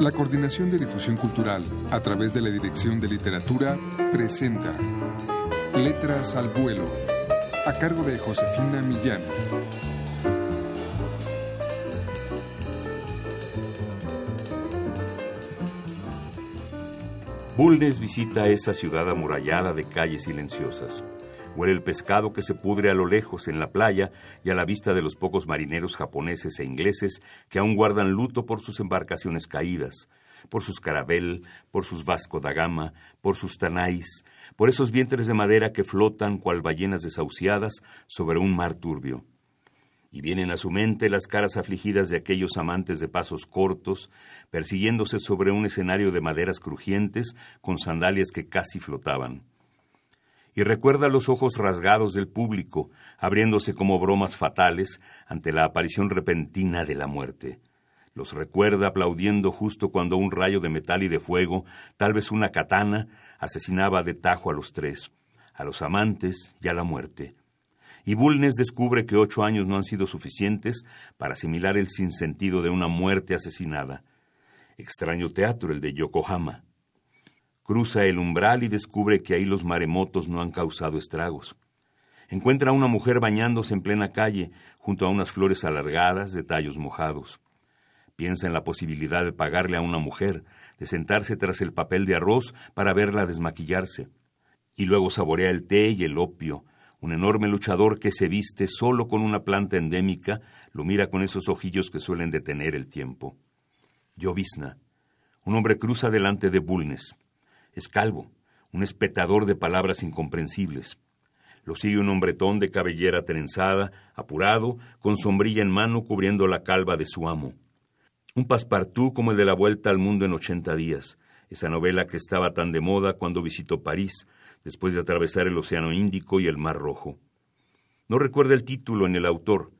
La Coordinación de Difusión Cultural, a través de la Dirección de Literatura, presenta Letras al Vuelo, a cargo de Josefina Millán. Bulnes visita esa ciudad amurallada de calles silenciosas. Huele el pescado que se pudre a lo lejos en la playa y a la vista de los pocos marineros japoneses e ingleses que aún guardan luto por sus embarcaciones caídas, por sus carabel, por sus Vasco da Gama, por sus tanais, por esos vientres de madera que flotan cual ballenas desahuciadas sobre un mar turbio. Y vienen a su mente las caras afligidas de aquellos amantes de pasos cortos, persiguiéndose sobre un escenario de maderas crujientes con sandalias que casi flotaban y recuerda los ojos rasgados del público, abriéndose como bromas fatales ante la aparición repentina de la muerte. Los recuerda aplaudiendo justo cuando un rayo de metal y de fuego, tal vez una katana, asesinaba de tajo a los tres, a los amantes y a la muerte. Y Bulnes descubre que ocho años no han sido suficientes para asimilar el sinsentido de una muerte asesinada. Extraño teatro el de Yokohama. Cruza el umbral y descubre que ahí los maremotos no han causado estragos. Encuentra a una mujer bañándose en plena calle, junto a unas flores alargadas de tallos mojados. Piensa en la posibilidad de pagarle a una mujer, de sentarse tras el papel de arroz para verla desmaquillarse. Y luego saborea el té y el opio. Un enorme luchador que se viste solo con una planta endémica lo mira con esos ojillos que suelen detener el tiempo. Llovizna. Un hombre cruza delante de Bulnes. Es calvo, un espetador de palabras incomprensibles. Lo sigue un hombretón de cabellera trenzada, apurado, con sombrilla en mano cubriendo la calva de su amo. Un paspartú como el de la Vuelta al Mundo en ochenta días, esa novela que estaba tan de moda cuando visitó París, después de atravesar el Océano Índico y el Mar Rojo. No recuerda el título ni el autor,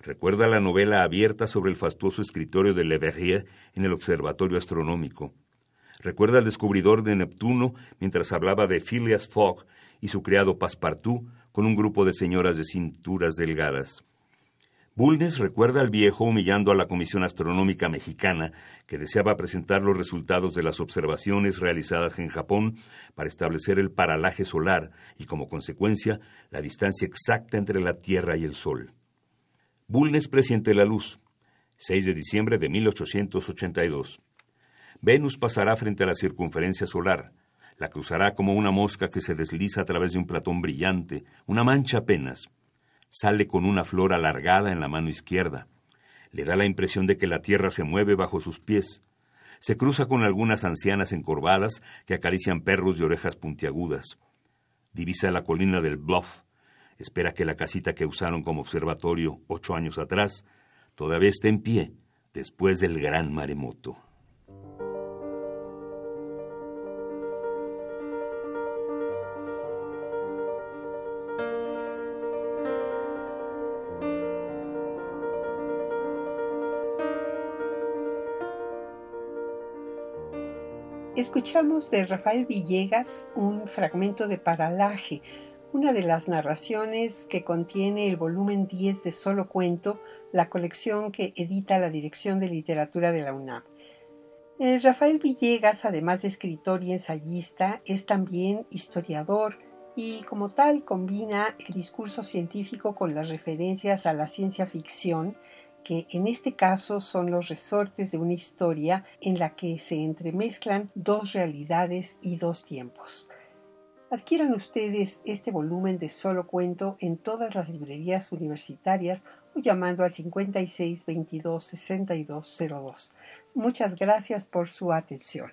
recuerda la novela abierta sobre el fastuoso escritorio de Le Verrier en el Observatorio Astronómico. Recuerda al descubridor de Neptuno mientras hablaba de Phileas Fogg y su criado Passepartout con un grupo de señoras de cinturas delgadas. Bulnes recuerda al viejo humillando a la Comisión Astronómica Mexicana, que deseaba presentar los resultados de las observaciones realizadas en Japón para establecer el paralaje solar y, como consecuencia, la distancia exacta entre la Tierra y el Sol. Bulnes presiente la luz. 6 de diciembre de 1882. Venus pasará frente a la circunferencia solar, la cruzará como una mosca que se desliza a través de un platón brillante, una mancha apenas. Sale con una flor alargada en la mano izquierda. Le da la impresión de que la tierra se mueve bajo sus pies. Se cruza con algunas ancianas encorvadas que acarician perros de orejas puntiagudas. Divisa la colina del Bluff. Espera que la casita que usaron como observatorio ocho años atrás todavía esté en pie después del gran maremoto. Escuchamos de Rafael Villegas un fragmento de Paralaje, una de las narraciones que contiene el volumen 10 de Solo Cuento, la colección que edita la Dirección de Literatura de la UNAM. Eh, Rafael Villegas, además de escritor y ensayista, es también historiador y como tal combina el discurso científico con las referencias a la ciencia ficción que en este caso son los resortes de una historia en la que se entremezclan dos realidades y dos tiempos. Adquieran ustedes este volumen de solo cuento en todas las librerías universitarias o llamando al 56 22 62 02. Muchas gracias por su atención.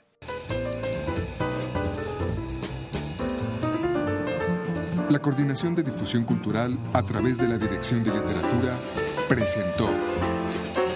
La Coordinación de Difusión Cultural a través de la Dirección de Literatura presentó